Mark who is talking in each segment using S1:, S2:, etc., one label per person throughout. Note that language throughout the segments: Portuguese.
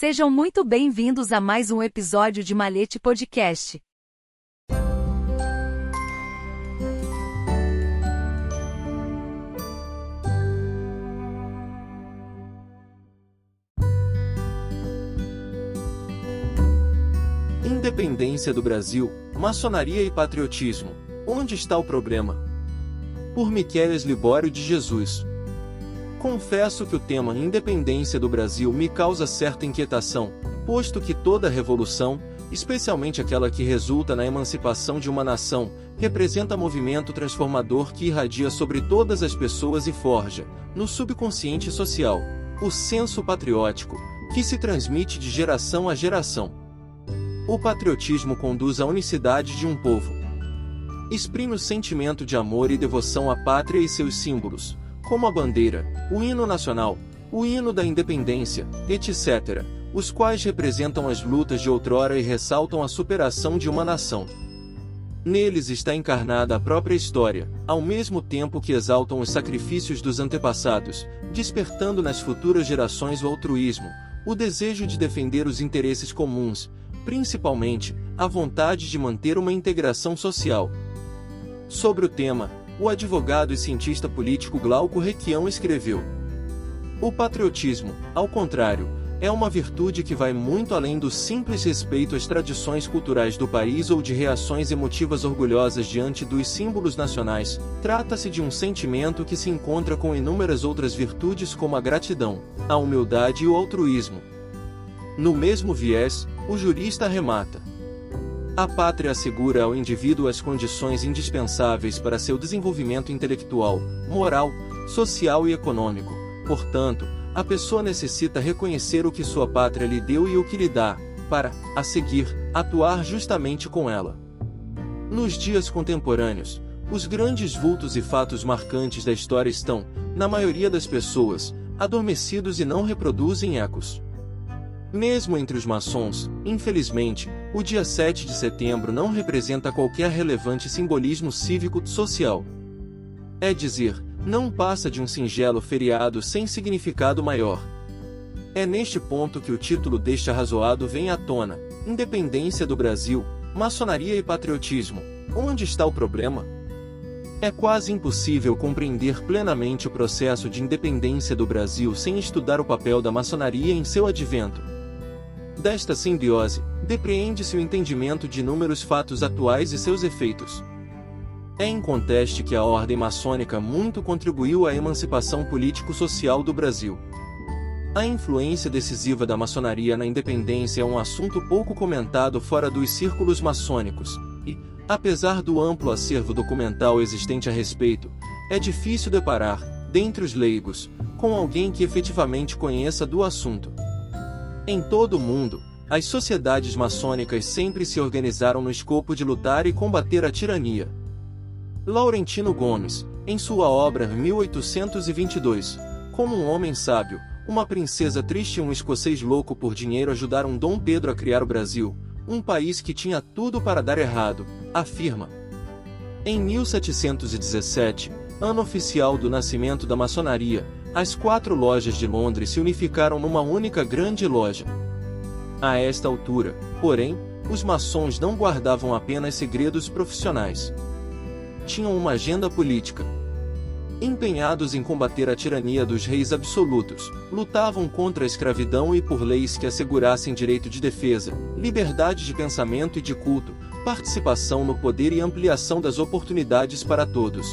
S1: Sejam muito bem-vindos a mais um episódio de Malete Podcast.
S2: Independência do Brasil, maçonaria e patriotismo. Onde está o problema? Por Miqueles Libório de Jesus. Confesso que o tema independência do Brasil me causa certa inquietação, posto que toda revolução, especialmente aquela que resulta na emancipação de uma nação, representa movimento transformador que irradia sobre todas as pessoas e forja, no subconsciente social, o senso patriótico, que se transmite de geração a geração. O patriotismo conduz à unicidade de um povo. Exprime o sentimento de amor e devoção à pátria e seus símbolos, como a bandeira, o hino nacional, o hino da independência, etc., os quais representam as lutas de outrora e ressaltam a superação de uma nação. Neles está encarnada a própria história, ao mesmo tempo que exaltam os sacrifícios dos antepassados, despertando nas futuras gerações o altruísmo, o desejo de defender os interesses comuns, principalmente, a vontade de manter uma integração social. Sobre o tema, o advogado e cientista político Glauco Requião escreveu: O patriotismo, ao contrário, é uma virtude que vai muito além do simples respeito às tradições culturais do país ou de reações emotivas orgulhosas diante dos símbolos nacionais. Trata-se de um sentimento que se encontra com inúmeras outras virtudes como a gratidão, a humildade e o altruísmo. No mesmo viés, o jurista arremata: a pátria assegura ao indivíduo as condições indispensáveis para seu desenvolvimento intelectual, moral, social e econômico. Portanto, a pessoa necessita reconhecer o que sua pátria lhe deu e o que lhe dá, para, a seguir, atuar justamente com ela. Nos dias contemporâneos, os grandes vultos e fatos marcantes da história estão, na maioria das pessoas, adormecidos e não reproduzem ecos. Mesmo entre os maçons, infelizmente, o dia 7 de setembro não representa qualquer relevante simbolismo cívico-social. É dizer, não passa de um singelo feriado sem significado maior. É neste ponto que o título deste arrazoado vem à tona: Independência do Brasil, Maçonaria e Patriotismo. Onde está o problema? É quase impossível compreender plenamente o processo de independência do Brasil sem estudar o papel da maçonaria em seu advento. Desta simbiose, depreende-se o entendimento de inúmeros fatos atuais e seus efeitos. É inconteste que a ordem maçônica muito contribuiu à emancipação político-social do Brasil. A influência decisiva da maçonaria na independência é um assunto pouco comentado fora dos círculos maçônicos, e, apesar do amplo acervo documental existente a respeito, é difícil deparar, dentre os leigos, com alguém que efetivamente conheça do assunto. Em todo o mundo, as sociedades maçônicas sempre se organizaram no escopo de lutar e combater a tirania. Laurentino Gomes, em sua obra 1822, Como um homem sábio, uma princesa triste e um escocês louco por dinheiro ajudaram Dom Pedro a criar o Brasil, um país que tinha tudo para dar errado, afirma. Em 1717, ano oficial do nascimento da maçonaria, as quatro lojas de Londres se unificaram numa única grande loja. A esta altura, porém, os maçons não guardavam apenas segredos profissionais. Tinham uma agenda política. Empenhados em combater a tirania dos reis absolutos, lutavam contra a escravidão e por leis que assegurassem direito de defesa, liberdade de pensamento e de culto, participação no poder e ampliação das oportunidades para todos.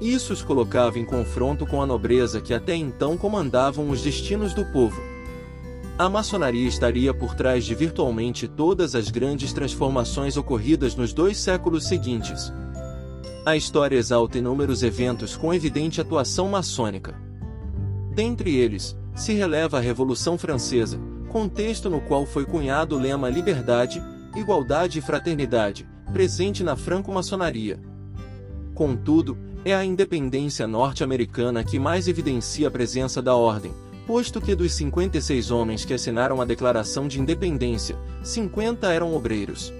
S2: Isso os colocava em confronto com a nobreza que até então comandavam os destinos do povo. A maçonaria estaria por trás de virtualmente todas as grandes transformações ocorridas nos dois séculos seguintes. A história exalta inúmeros eventos com evidente atuação maçônica. Dentre eles, se releva a Revolução Francesa, contexto no qual foi cunhado o lema Liberdade, Igualdade e Fraternidade, presente na franco-maçonaria. Contudo, é a independência norte-americana que mais evidencia a presença da ordem, posto que dos 56 homens que assinaram a Declaração de Independência, 50 eram obreiros.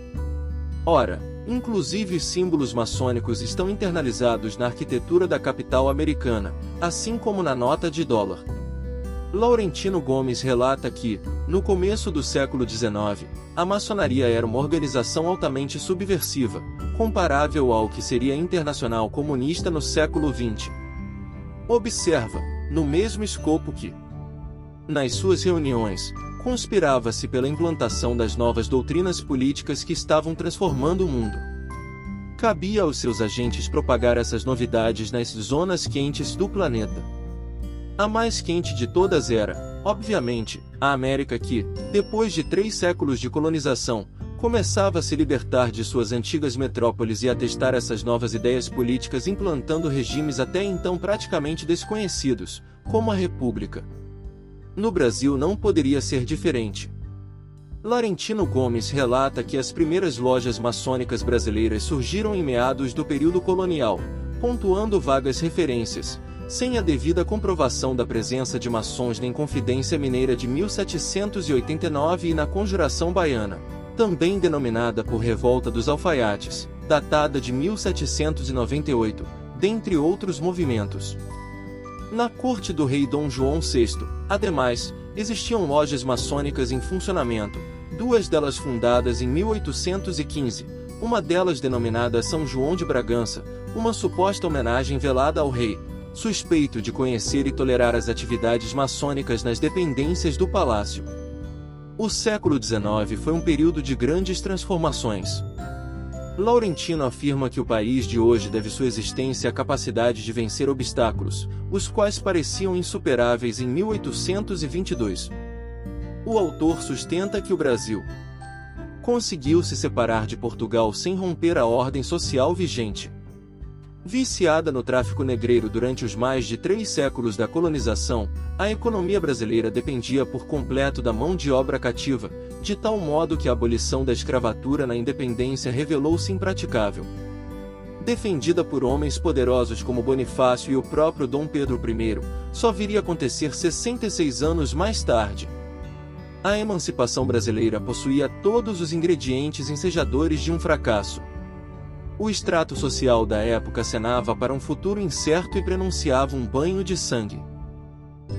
S2: Ora, inclusive os símbolos maçônicos estão internalizados na arquitetura da capital americana, assim como na nota de dólar. Laurentino Gomes relata que, no começo do século XIX, a maçonaria era uma organização altamente subversiva, comparável ao que seria Internacional Comunista no século XX. Observa, no mesmo escopo que, nas suas reuniões, conspirava-se pela implantação das novas doutrinas políticas que estavam transformando o mundo. Cabia aos seus agentes propagar essas novidades nas zonas quentes do planeta. A mais quente de todas era, obviamente, a América que, depois de três séculos de colonização, começava a se libertar de suas antigas metrópoles e a testar essas novas ideias políticas implantando regimes até então praticamente desconhecidos, como a República. No Brasil não poderia ser diferente. Laurentino Gomes relata que as primeiras lojas maçônicas brasileiras surgiram em meados do período colonial, pontuando vagas referências, sem a devida comprovação da presença de maçons nem Confidência Mineira de 1789 e na Conjuração Baiana, também denominada por Revolta dos Alfaiates, datada de 1798, dentre outros movimentos. Na corte do rei Dom João VI, ademais, existiam lojas maçônicas em funcionamento, duas delas fundadas em 1815, uma delas denominada São João de Bragança, uma suposta homenagem velada ao rei, suspeito de conhecer e tolerar as atividades maçônicas nas dependências do palácio. O século XIX foi um período de grandes transformações. Laurentino afirma que o país de hoje deve sua existência à capacidade de vencer obstáculos, os quais pareciam insuperáveis em 1822. O autor sustenta que o Brasil conseguiu se separar de Portugal sem romper a ordem social vigente. Viciada no tráfico negreiro durante os mais de três séculos da colonização, a economia brasileira dependia por completo da mão de obra cativa, de tal modo que a abolição da escravatura na independência revelou-se impraticável. Defendida por homens poderosos como Bonifácio e o próprio Dom Pedro I, só viria a acontecer 66 anos mais tarde. A emancipação brasileira possuía todos os ingredientes ensejadores de um fracasso. O extrato social da época acenava para um futuro incerto e prenunciava um banho de sangue.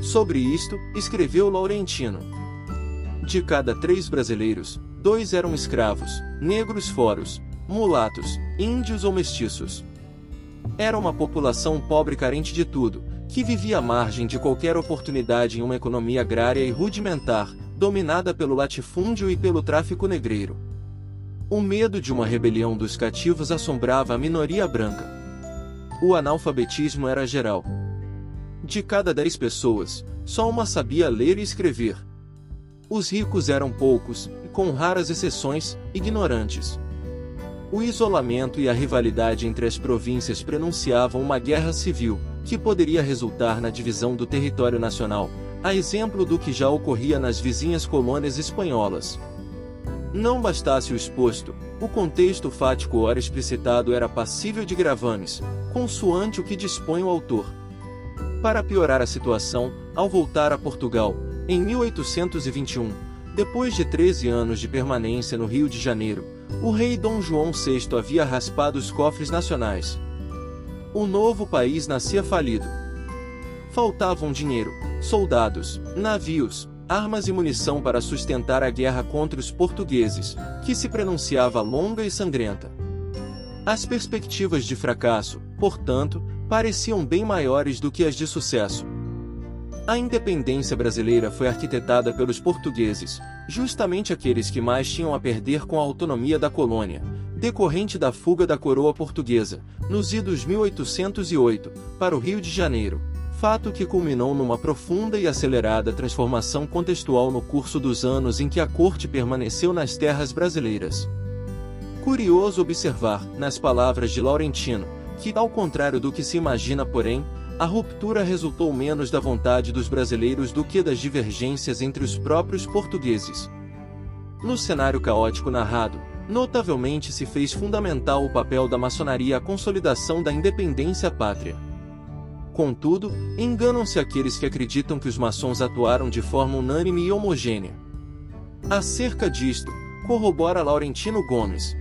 S2: Sobre isto, escreveu Laurentino. De cada três brasileiros, dois eram escravos, negros foros, mulatos, índios ou mestiços. Era uma população pobre carente de tudo, que vivia à margem de qualquer oportunidade em uma economia agrária e rudimentar, dominada pelo latifúndio e pelo tráfico negreiro. O medo de uma rebelião dos cativos assombrava a minoria branca. O analfabetismo era geral. De cada dez pessoas, só uma sabia ler e escrever. Os ricos eram poucos, com raras exceções, ignorantes. O isolamento e a rivalidade entre as províncias prenunciavam uma guerra civil, que poderia resultar na divisão do território nacional, a exemplo do que já ocorria nas vizinhas colônias espanholas. Não bastasse o exposto, o contexto fático ora explicitado era passível de gravames, consoante o que dispõe o autor. Para piorar a situação, ao voltar a Portugal, em 1821, depois de 13 anos de permanência no Rio de Janeiro, o rei Dom João VI havia raspado os cofres nacionais. O novo país nascia falido. Faltavam dinheiro, soldados, navios, armas e munição para sustentar a guerra contra os portugueses, que se pronunciava longa e sangrenta. As perspectivas de fracasso, portanto, pareciam bem maiores do que as de sucesso. A independência brasileira foi arquitetada pelos portugueses, justamente aqueles que mais tinham a perder com a autonomia da colônia, decorrente da fuga da coroa portuguesa, nos idos 1808, para o Rio de Janeiro, fato que culminou numa profunda e acelerada transformação contextual no curso dos anos em que a corte permaneceu nas terras brasileiras. Curioso observar, nas palavras de Laurentino, que, ao contrário do que se imagina, porém, a ruptura resultou menos da vontade dos brasileiros do que das divergências entre os próprios portugueses. No cenário caótico narrado, notavelmente se fez fundamental o papel da maçonaria à consolidação da independência pátria. Contudo, enganam-se aqueles que acreditam que os maçons atuaram de forma unânime e homogênea. Acerca disto, corrobora Laurentino Gomes.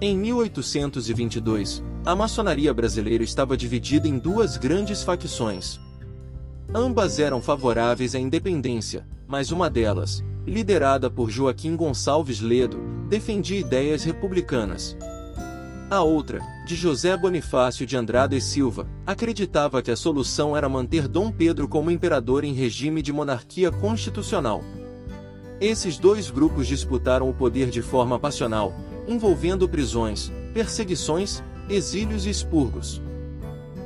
S2: Em 1822, a maçonaria brasileira estava dividida em duas grandes facções. Ambas eram favoráveis à independência, mas uma delas, liderada por Joaquim Gonçalves Ledo, defendia ideias republicanas. A outra, de José Bonifácio de Andrade e Silva, acreditava que a solução era manter Dom Pedro como imperador em regime de monarquia constitucional. Esses dois grupos disputaram o poder de forma passional, envolvendo prisões, perseguições, exílios e expurgos.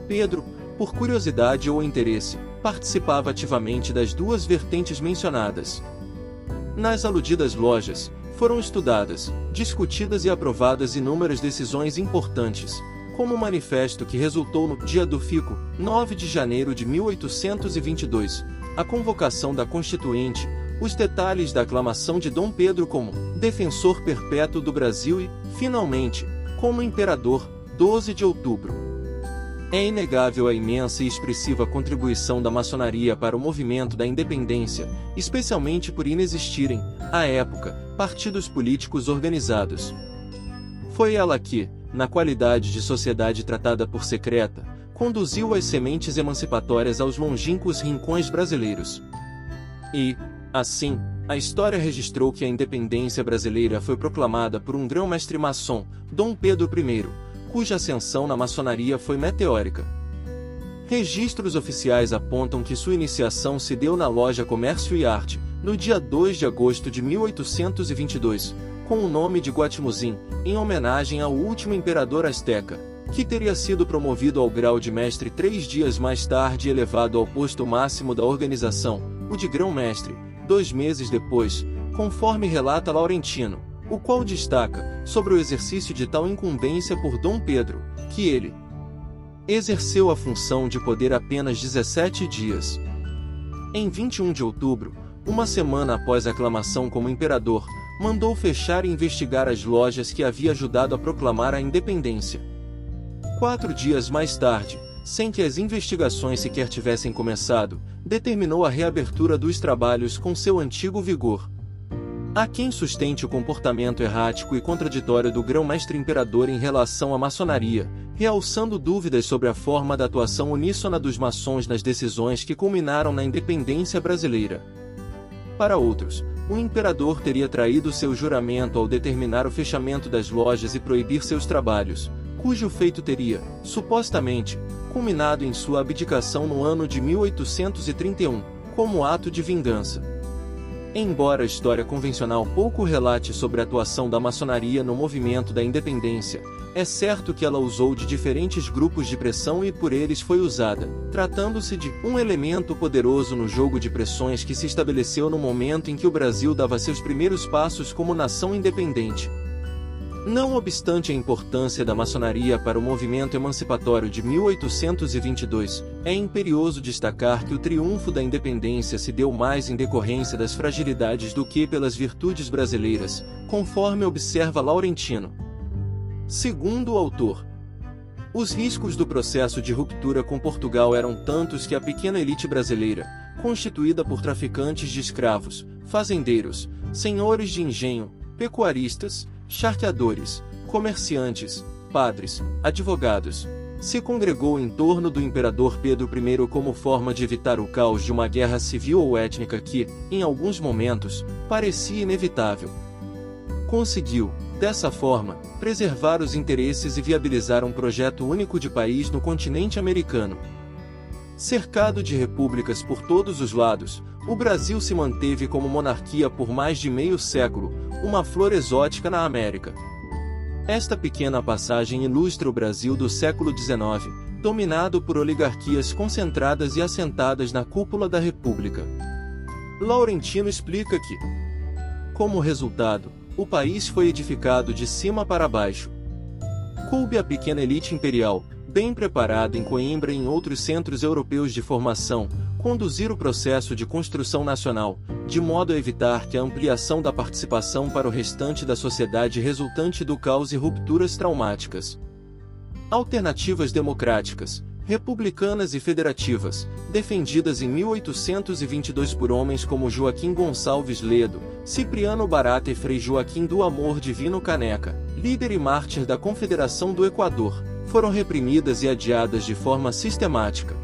S2: Pedro, por curiosidade ou interesse, participava ativamente das duas vertentes mencionadas. Nas aludidas lojas, foram estudadas, discutidas e aprovadas inúmeras decisões importantes, como o manifesto que resultou no Dia do Fico, 9 de janeiro de 1822, a convocação da Constituinte, os detalhes da aclamação de Dom Pedro como defensor perpétuo do Brasil e, finalmente, como imperador, 12 de outubro. É inegável a imensa e expressiva contribuição da maçonaria para o movimento da independência, especialmente por inexistirem, à época, partidos políticos organizados. Foi ela que, na qualidade de sociedade tratada por secreta, conduziu as sementes emancipatórias aos longínquos rincões brasileiros. E, assim, a história registrou que a independência brasileira foi proclamada por um grão-mestre maçom, Dom Pedro I, cuja ascensão na maçonaria foi meteórica. Registros oficiais apontam que sua iniciação se deu na loja Comércio e Arte, no dia 2 de agosto de 1822, com o nome de Guatimuzin, em homenagem ao último imperador azteca, que teria sido promovido ao grau de mestre três dias mais tarde e elevado ao posto máximo da organização, o de grão-mestre, dois meses depois, conforme relata Laurentino o qual destaca, sobre o exercício de tal incumbência por Dom Pedro, que ele exerceu a função de poder apenas 17 dias. Em 21 de outubro, uma semana após a aclamação como imperador, mandou fechar e investigar as lojas que havia ajudado a proclamar a independência. Quatro dias mais tarde, sem que as investigações sequer tivessem começado, determinou a reabertura dos trabalhos com seu antigo vigor, Há quem sustente o comportamento errático e contraditório do grão-mestre imperador em relação à maçonaria, realçando dúvidas sobre a forma da atuação uníssona dos maçons nas decisões que culminaram na independência brasileira. Para outros, o imperador teria traído seu juramento ao determinar o fechamento das lojas e proibir seus trabalhos, cujo feito teria, supostamente, culminado em sua abdicação no ano de 1831, como ato de vingança. Embora a história convencional pouco relate sobre a atuação da maçonaria no movimento da independência, é certo que ela usou de diferentes grupos de pressão e por eles foi usada, tratando-se de um elemento poderoso no jogo de pressões que se estabeleceu no momento em que o Brasil dava seus primeiros passos como nação independente. Não obstante a importância da maçonaria para o movimento emancipatório de 1822, é imperioso destacar que o triunfo da independência se deu mais em decorrência das fragilidades do que pelas virtudes brasileiras, conforme observa Laurentino. Segundo o autor, os riscos do processo de ruptura com Portugal eram tantos que a pequena elite brasileira, constituída por traficantes de escravos, fazendeiros, senhores de engenho, pecuaristas, charqueadores, comerciantes, padres, advogados, se congregou em torno do imperador Pedro I como forma de evitar o caos de uma guerra civil ou étnica que, em alguns momentos, parecia inevitável. Conseguiu, dessa forma, preservar os interesses e viabilizar um projeto único de país no continente americano. Cercado de repúblicas por todos os lados, o Brasil se manteve como monarquia por mais de meio século, uma flor exótica na América. Esta pequena passagem ilustra o Brasil do século XIX, dominado por oligarquias concentradas e assentadas na cúpula da República. Laurentino explica que, como resultado, o país foi edificado de cima para baixo. Coube à pequena elite imperial, bem preparada em Coimbra e em outros centros europeus de formação, conduzir o processo de construção nacional, de modo a evitar que a ampliação da participação para o restante da sociedade resultante do caos e rupturas traumáticas. Alternativas democráticas, republicanas e federativas, defendidas em 1822 por homens como Joaquim Gonçalves Ledo, Cipriano Barata e Frei Joaquim do Amor Divino Caneca, líder e mártir da Confederação do Equador, foram reprimidas e adiadas de forma sistemática.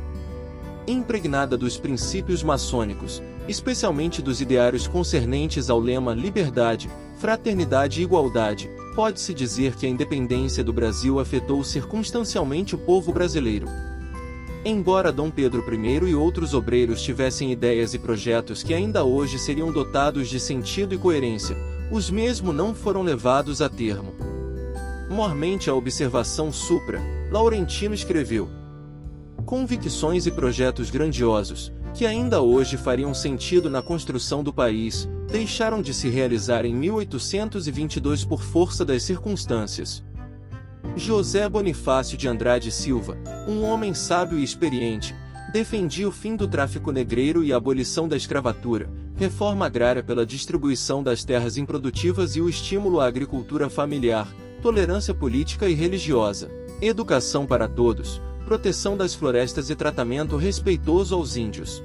S2: Impregnada dos princípios maçônicos, especialmente dos ideários concernentes ao lema liberdade, fraternidade e igualdade, pode-se dizer que a independência do Brasil afetou circunstancialmente o povo brasileiro. Embora Dom Pedro I e outros obreiros tivessem ideias e projetos que ainda hoje seriam dotados de sentido e coerência, os mesmos não foram levados a termo. Mormente a observação supra, Laurentino escreveu: Convicções e projetos grandiosos, que ainda hoje fariam sentido na construção do país, deixaram de se realizar em 1822 por força das circunstâncias. José Bonifácio de Andrade Silva, um homem sábio e experiente, defendia o fim do tráfico negreiro e a abolição da escravatura, reforma agrária pela distribuição das terras improdutivas e o estímulo à agricultura familiar, tolerância política e religiosa, educação para todos, proteção das florestas e tratamento respeitoso aos índios.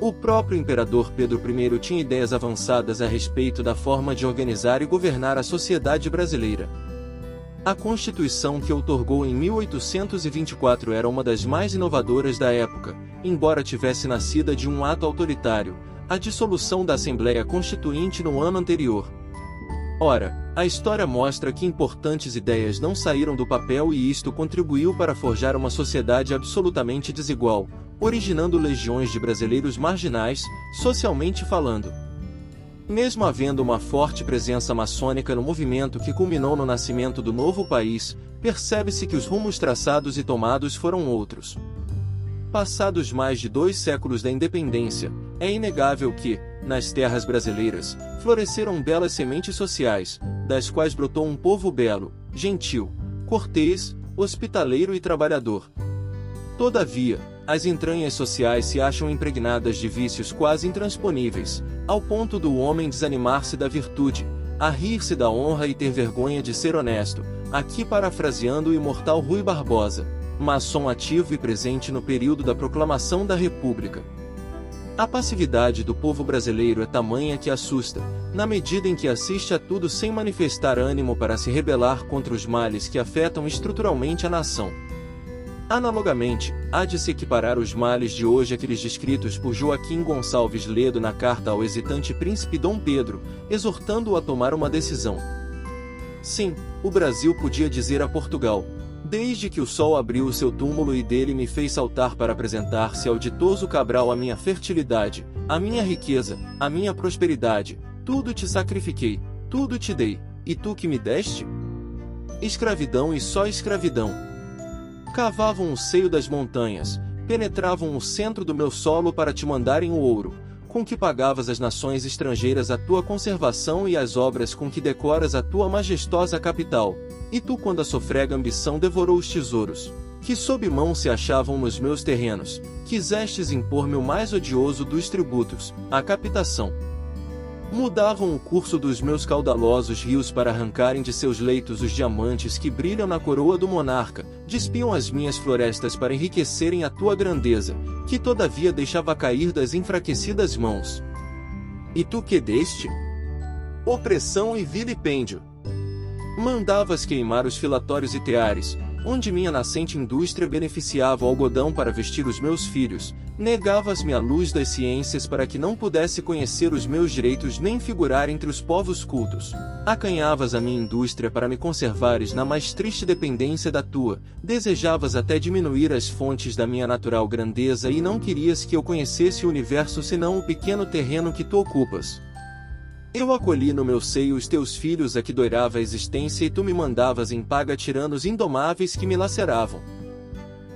S2: O próprio imperador Pedro I tinha ideias avançadas a respeito da forma de organizar e governar a sociedade brasileira. A Constituição que outorgou em 1824 era uma das mais inovadoras da época, embora tivesse nascida de um ato autoritário, a dissolução da Assembleia Constituinte no ano anterior. Ora, a história mostra que importantes ideias não saíram do papel e isto contribuiu para forjar uma sociedade absolutamente desigual, originando legiões de brasileiros marginais, socialmente falando. Mesmo havendo uma forte presença maçônica no movimento que culminou no nascimento do novo país, percebe-se que os rumos traçados e tomados foram outros. Passados mais de dois séculos da independência, é inegável que, nas terras brasileiras, floresceram belas sementes sociais, das quais brotou um povo belo, gentil, cortês, hospitaleiro e trabalhador. Todavia, as entranhas sociais se acham impregnadas de vícios quase intransponíveis, ao ponto do homem desanimar-se da virtude, a rir-se da honra e ter vergonha de ser honesto, aqui parafraseando o imortal Rui Barbosa, maçom ativo e presente no período da proclamação da República. A passividade do povo brasileiro é tamanha que assusta, na medida em que assiste a tudo sem manifestar ânimo para se rebelar contra os males que afetam estruturalmente a nação. Analogamente, há de se equiparar os males de hoje àqueles descritos por Joaquim Gonçalves Ledo na carta ao hesitante príncipe Dom Pedro, exortando-o a tomar uma decisão. Sim, o Brasil podia dizer a Portugal: Desde que o sol abriu o seu túmulo e dele me fez saltar para apresentar-se ao ditoso Cabral a minha fertilidade, a minha riqueza, a minha prosperidade, tudo te sacrifiquei, tudo te dei, e tu que me deste? Escravidão e só escravidão Cavavam o seio das montanhas, penetravam o centro do meu solo para te mandarem o ouro, com que pagavas as nações estrangeiras a tua conservação e as obras com que decoras a tua majestosa capital. E tu, quando a sofrega ambição devorou os tesouros, que sob mão se achavam nos meus terrenos, quisestes impor-me o mais odioso dos tributos, a capitação mudavam o curso dos meus caudalosos rios para arrancarem de seus leitos os diamantes que brilham na coroa do monarca, despiam as minhas florestas para enriquecerem a tua grandeza, que todavia deixava cair das enfraquecidas mãos. E tu que deste? Opressão e vilipêndio. Mandavas queimar os filatórios e teares, onde minha nascente indústria beneficiava o algodão para vestir os meus filhos, negavas-me a luz das ciências para que não pudesse conhecer os meus direitos nem figurar entre os povos cultos. Acanhavas a minha indústria para me conservares na mais triste dependência da tua, desejavas até diminuir as fontes da minha natural grandeza e não querias que eu conhecesse o universo senão o pequeno terreno que tu ocupas. Eu acolhi no meu seio os teus filhos a que doirava a existência e tu me mandavas em paga tiranos indomáveis que me laceravam.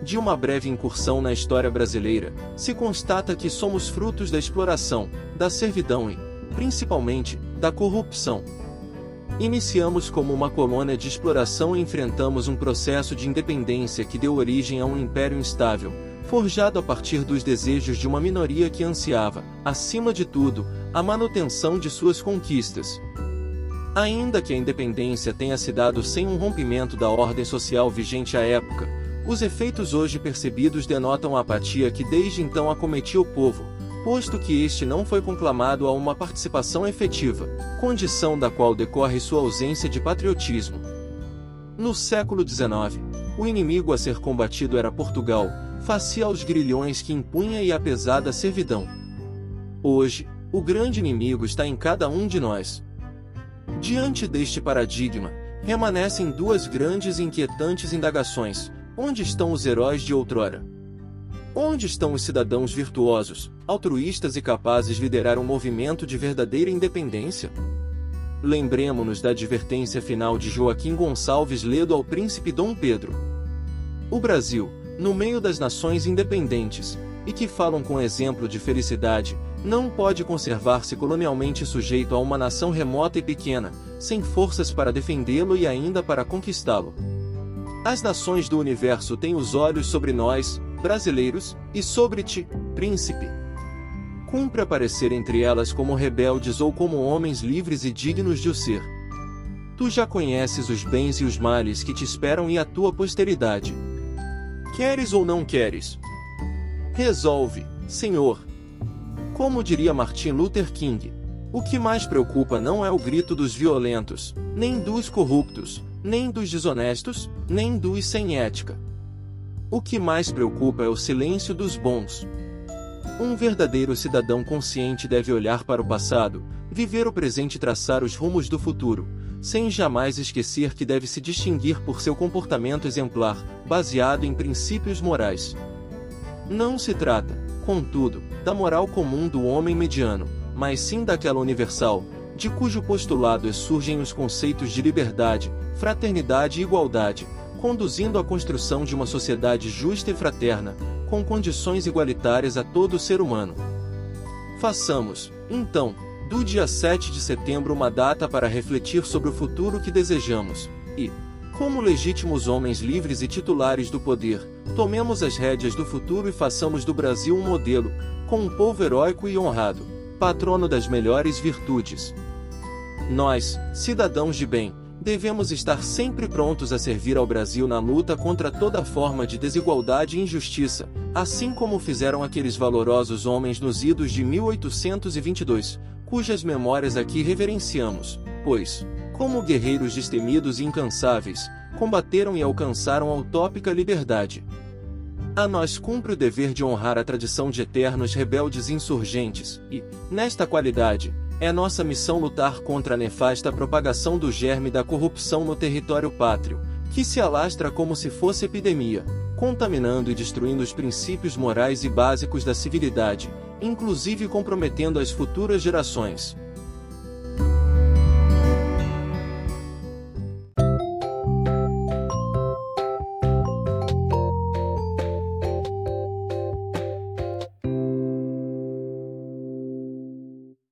S2: De uma breve incursão na história brasileira, se constata que somos frutos da exploração, da servidão e, principalmente, da corrupção. Iniciamos como uma colônia de exploração e enfrentamos um processo de independência que deu origem a um império instável, forjado a partir dos desejos de uma minoria que ansiava, acima de tudo, a manutenção de suas conquistas. Ainda que a independência tenha se dado sem um rompimento da ordem social vigente à época, os efeitos hoje percebidos denotam a apatia que desde então acometia o povo, posto que este não foi conclamado a uma participação efetiva, condição da qual decorre sua ausência de patriotismo. No século XIX, o inimigo a ser combatido era Portugal, facia aos grilhões que impunha e a pesada servidão. Hoje, o grande inimigo está em cada um de nós. Diante deste paradigma, remanescem duas grandes e inquietantes indagações: onde estão os heróis de outrora? Onde estão os cidadãos virtuosos, altruístas e capazes de liderar um movimento de verdadeira independência? Lembremos-nos da advertência final de Joaquim Gonçalves Ledo ao príncipe Dom Pedro. O Brasil, no meio das nações independentes, e que falam com exemplo de felicidade, não pode conservar-se colonialmente sujeito a uma nação remota e pequena, sem forças para defendê-lo e ainda para conquistá-lo. As nações do universo têm os olhos sobre nós, brasileiros, e sobre ti, príncipe. Cumpre aparecer entre elas como rebeldes ou como homens livres e dignos de o ser. Tu já conheces os bens e os males que te esperam e a tua posteridade. Queres ou não queres? Resolve, Senhor. Como diria Martin Luther King, o que mais preocupa não é o grito dos violentos, nem dos corruptos, nem dos desonestos, nem dos sem ética. O que mais preocupa é o silêncio dos bons. Um verdadeiro cidadão consciente deve olhar para o passado, viver o presente e traçar os rumos do futuro, sem jamais esquecer que deve se distinguir por seu comportamento exemplar, baseado em princípios morais. Não se trata, contudo, da moral comum do homem mediano, mas sim daquela universal, de cujo postulado surgem os conceitos de liberdade, fraternidade e igualdade, conduzindo à construção de uma sociedade justa e fraterna, com condições igualitárias a todo ser humano. Façamos, então, do dia 7 de setembro uma data para refletir sobre o futuro que desejamos, e, como legítimos homens livres e titulares do poder, tomemos as rédeas do futuro e façamos do Brasil um modelo, com um povo heróico e honrado, patrono das melhores virtudes. Nós, cidadãos de bem, devemos estar sempre prontos a servir ao Brasil na luta contra toda forma de desigualdade e injustiça, assim como fizeram aqueles valorosos homens nos idos de 1822, cujas memórias aqui reverenciamos, pois, como guerreiros destemidos e incansáveis, combateram e alcançaram a utópica liberdade. A nós cumpre o dever de honrar a tradição de eternos rebeldes insurgentes, e, nesta qualidade, é nossa missão lutar contra a nefasta propagação do germe da corrupção no território pátrio, que se alastra como se fosse epidemia, contaminando e destruindo os princípios morais e básicos da civilidade, inclusive comprometendo as futuras gerações.